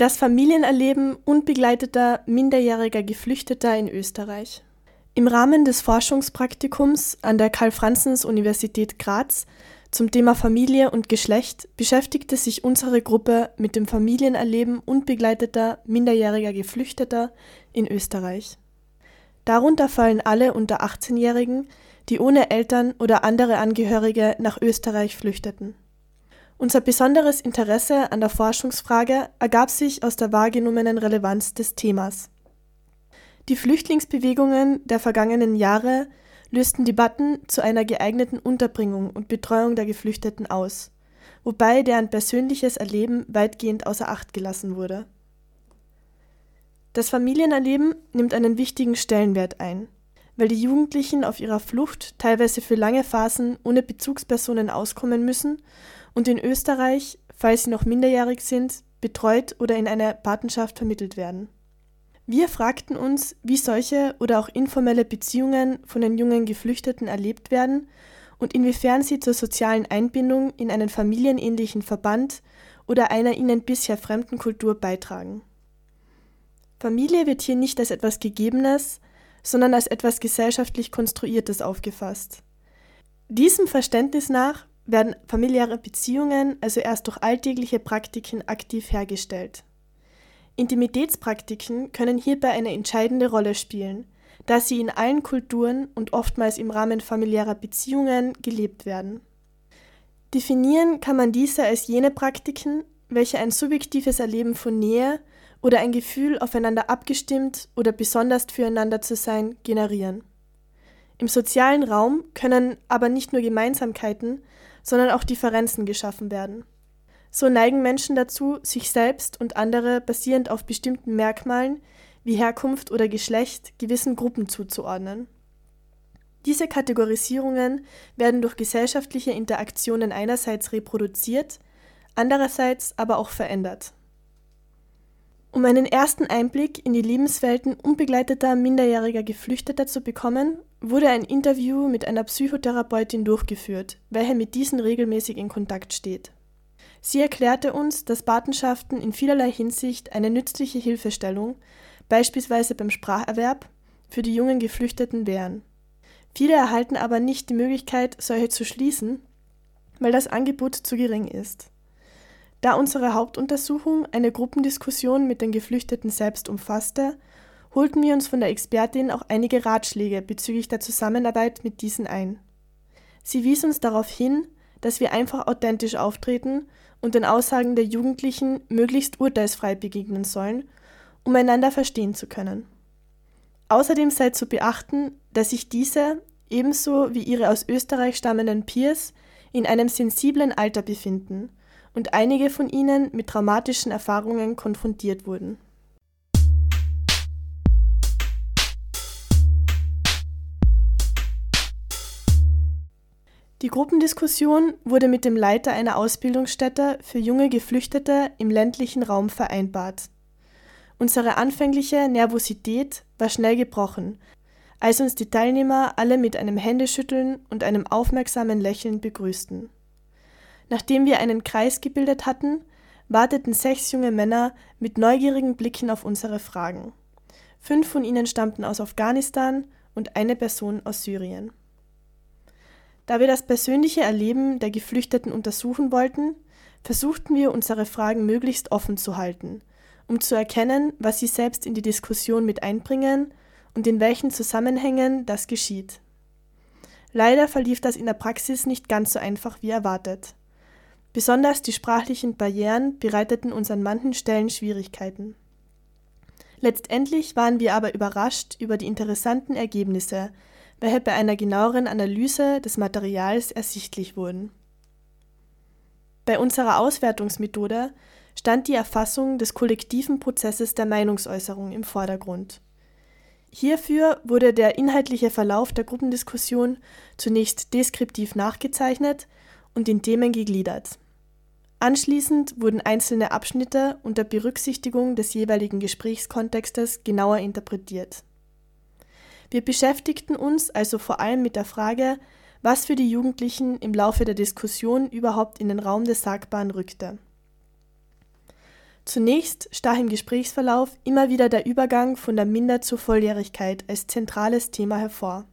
Das Familienerleben unbegleiteter minderjähriger Geflüchteter in Österreich. Im Rahmen des Forschungspraktikums an der Karl-Franzens-Universität Graz zum Thema Familie und Geschlecht beschäftigte sich unsere Gruppe mit dem Familienerleben unbegleiteter minderjähriger Geflüchteter in Österreich. Darunter fallen alle unter 18-Jährigen, die ohne Eltern oder andere Angehörige nach Österreich flüchteten. Unser besonderes Interesse an der Forschungsfrage ergab sich aus der wahrgenommenen Relevanz des Themas. Die Flüchtlingsbewegungen der vergangenen Jahre lösten Debatten zu einer geeigneten Unterbringung und Betreuung der Geflüchteten aus, wobei deren persönliches Erleben weitgehend außer Acht gelassen wurde. Das Familienerleben nimmt einen wichtigen Stellenwert ein, weil die Jugendlichen auf ihrer Flucht teilweise für lange Phasen ohne Bezugspersonen auskommen müssen und in Österreich, falls sie noch minderjährig sind, betreut oder in eine Patenschaft vermittelt werden. Wir fragten uns, wie solche oder auch informelle Beziehungen von den jungen Geflüchteten erlebt werden und inwiefern sie zur sozialen Einbindung in einen familienähnlichen Verband oder einer ihnen bisher fremden Kultur beitragen. Familie wird hier nicht als etwas Gegebenes, sondern als etwas gesellschaftlich Konstruiertes aufgefasst. Diesem Verständnis nach werden familiäre Beziehungen also erst durch alltägliche Praktiken aktiv hergestellt. Intimitätspraktiken können hierbei eine entscheidende Rolle spielen, da sie in allen Kulturen und oftmals im Rahmen familiärer Beziehungen gelebt werden. Definieren kann man diese als jene Praktiken, welche ein subjektives Erleben von Nähe oder ein Gefühl, aufeinander abgestimmt oder besonders füreinander zu sein, generieren. Im sozialen Raum können aber nicht nur Gemeinsamkeiten, sondern auch Differenzen geschaffen werden. So neigen Menschen dazu, sich selbst und andere basierend auf bestimmten Merkmalen wie Herkunft oder Geschlecht gewissen Gruppen zuzuordnen. Diese Kategorisierungen werden durch gesellschaftliche Interaktionen einerseits reproduziert, andererseits aber auch verändert. Um einen ersten Einblick in die Lebenswelten unbegleiteter minderjähriger Geflüchteter zu bekommen, wurde ein Interview mit einer Psychotherapeutin durchgeführt, welche mit diesen regelmäßig in Kontakt steht. Sie erklärte uns, dass Patenschaften in vielerlei Hinsicht eine nützliche Hilfestellung, beispielsweise beim Spracherwerb, für die jungen Geflüchteten wären. Viele erhalten aber nicht die Möglichkeit, solche zu schließen, weil das Angebot zu gering ist. Da unsere Hauptuntersuchung eine Gruppendiskussion mit den Geflüchteten selbst umfasste, holten wir uns von der Expertin auch einige Ratschläge bezüglich der Zusammenarbeit mit diesen ein. Sie wies uns darauf hin, dass wir einfach authentisch auftreten und den Aussagen der Jugendlichen möglichst urteilsfrei begegnen sollen, um einander verstehen zu können. Außerdem sei zu beachten, dass sich diese, ebenso wie ihre aus Österreich stammenden Peers, in einem sensiblen Alter befinden und einige von ihnen mit traumatischen Erfahrungen konfrontiert wurden. Die Gruppendiskussion wurde mit dem Leiter einer Ausbildungsstätte für junge Geflüchtete im ländlichen Raum vereinbart. Unsere anfängliche Nervosität war schnell gebrochen, als uns die Teilnehmer alle mit einem Händeschütteln und einem aufmerksamen Lächeln begrüßten. Nachdem wir einen Kreis gebildet hatten, warteten sechs junge Männer mit neugierigen Blicken auf unsere Fragen. Fünf von ihnen stammten aus Afghanistan und eine Person aus Syrien. Da wir das persönliche Erleben der Geflüchteten untersuchen wollten, versuchten wir unsere Fragen möglichst offen zu halten, um zu erkennen, was sie selbst in die Diskussion mit einbringen und in welchen Zusammenhängen das geschieht. Leider verlief das in der Praxis nicht ganz so einfach wie erwartet. Besonders die sprachlichen Barrieren bereiteten uns an manchen Stellen Schwierigkeiten. Letztendlich waren wir aber überrascht über die interessanten Ergebnisse, welche bei einer genaueren Analyse des Materials ersichtlich wurden. Bei unserer Auswertungsmethode stand die Erfassung des kollektiven Prozesses der Meinungsäußerung im Vordergrund. Hierfür wurde der inhaltliche Verlauf der Gruppendiskussion zunächst deskriptiv nachgezeichnet und in Themen gegliedert. Anschließend wurden einzelne Abschnitte unter Berücksichtigung des jeweiligen Gesprächskontextes genauer interpretiert wir beschäftigten uns also vor allem mit der Frage, was für die Jugendlichen im Laufe der Diskussion überhaupt in den Raum des Sagbaren rückte. Zunächst stach im Gesprächsverlauf immer wieder der Übergang von der Minder zur Volljährigkeit als zentrales Thema hervor.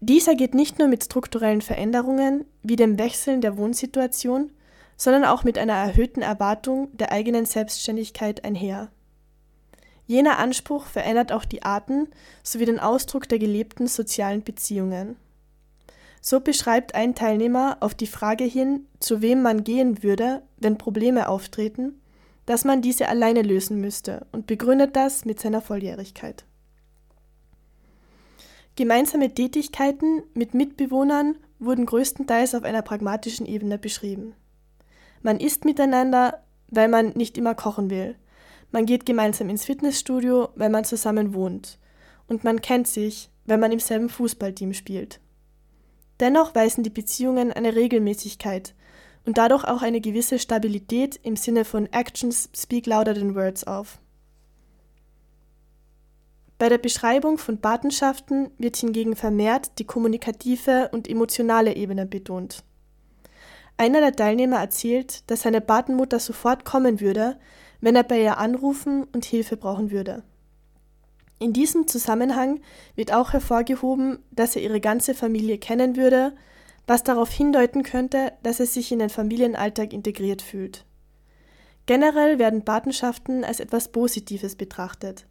Dieser geht nicht nur mit strukturellen Veränderungen wie dem Wechseln der Wohnsituation, sondern auch mit einer erhöhten Erwartung der eigenen Selbstständigkeit einher. Jener Anspruch verändert auch die Arten sowie den Ausdruck der gelebten sozialen Beziehungen. So beschreibt ein Teilnehmer auf die Frage hin, zu wem man gehen würde, wenn Probleme auftreten, dass man diese alleine lösen müsste und begründet das mit seiner Volljährigkeit. Gemeinsame Tätigkeiten mit Mitbewohnern wurden größtenteils auf einer pragmatischen Ebene beschrieben. Man isst miteinander, weil man nicht immer kochen will. Man geht gemeinsam ins Fitnessstudio, weil man zusammen wohnt. Und man kennt sich, wenn man im selben Fußballteam spielt. Dennoch weisen die Beziehungen eine Regelmäßigkeit und dadurch auch eine gewisse Stabilität im Sinne von Actions speak louder than words auf. Bei der Beschreibung von Patenschaften wird hingegen vermehrt die kommunikative und emotionale Ebene betont. Einer der Teilnehmer erzählt, dass seine Patenmutter sofort kommen würde, wenn er bei ihr anrufen und Hilfe brauchen würde. In diesem Zusammenhang wird auch hervorgehoben, dass er ihre ganze Familie kennen würde, was darauf hindeuten könnte, dass er sich in den Familienalltag integriert fühlt. Generell werden Patenschaften als etwas Positives betrachtet,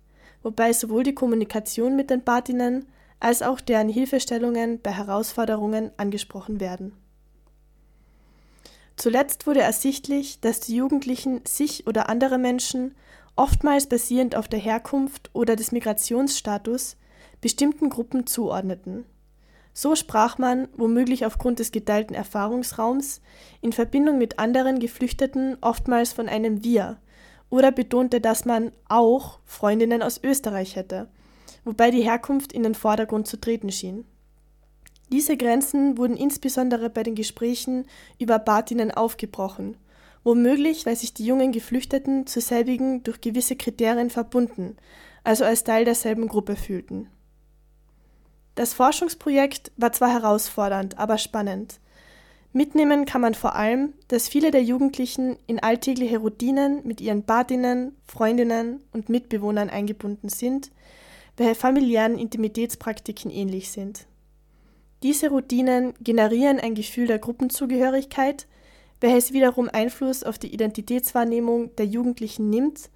wobei sowohl die Kommunikation mit den Patinnen als auch deren Hilfestellungen bei Herausforderungen angesprochen werden. Zuletzt wurde ersichtlich, dass die Jugendlichen sich oder andere Menschen oftmals basierend auf der Herkunft oder des Migrationsstatus, bestimmten Gruppen zuordneten. So sprach man, womöglich aufgrund des geteilten Erfahrungsraums, in Verbindung mit anderen Geflüchteten oftmals von einem Wir oder betonte, dass man auch Freundinnen aus Österreich hätte, wobei die Herkunft in den Vordergrund zu treten schien. Diese Grenzen wurden insbesondere bei den Gesprächen über Batinnen aufgebrochen womöglich weil sich die jungen Geflüchteten zu selbigen durch gewisse Kriterien verbunden, also als Teil derselben Gruppe fühlten. Das Forschungsprojekt war zwar herausfordernd, aber spannend. Mitnehmen kann man vor allem, dass viele der Jugendlichen in alltägliche Routinen mit ihren Badinnen, Freundinnen und Mitbewohnern eingebunden sind, welche familiären Intimitätspraktiken ähnlich sind. Diese Routinen generieren ein Gefühl der Gruppenzugehörigkeit, welches wiederum Einfluss auf die Identitätswahrnehmung der Jugendlichen nimmt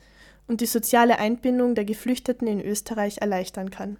und die soziale Einbindung der Geflüchteten in Österreich erleichtern kann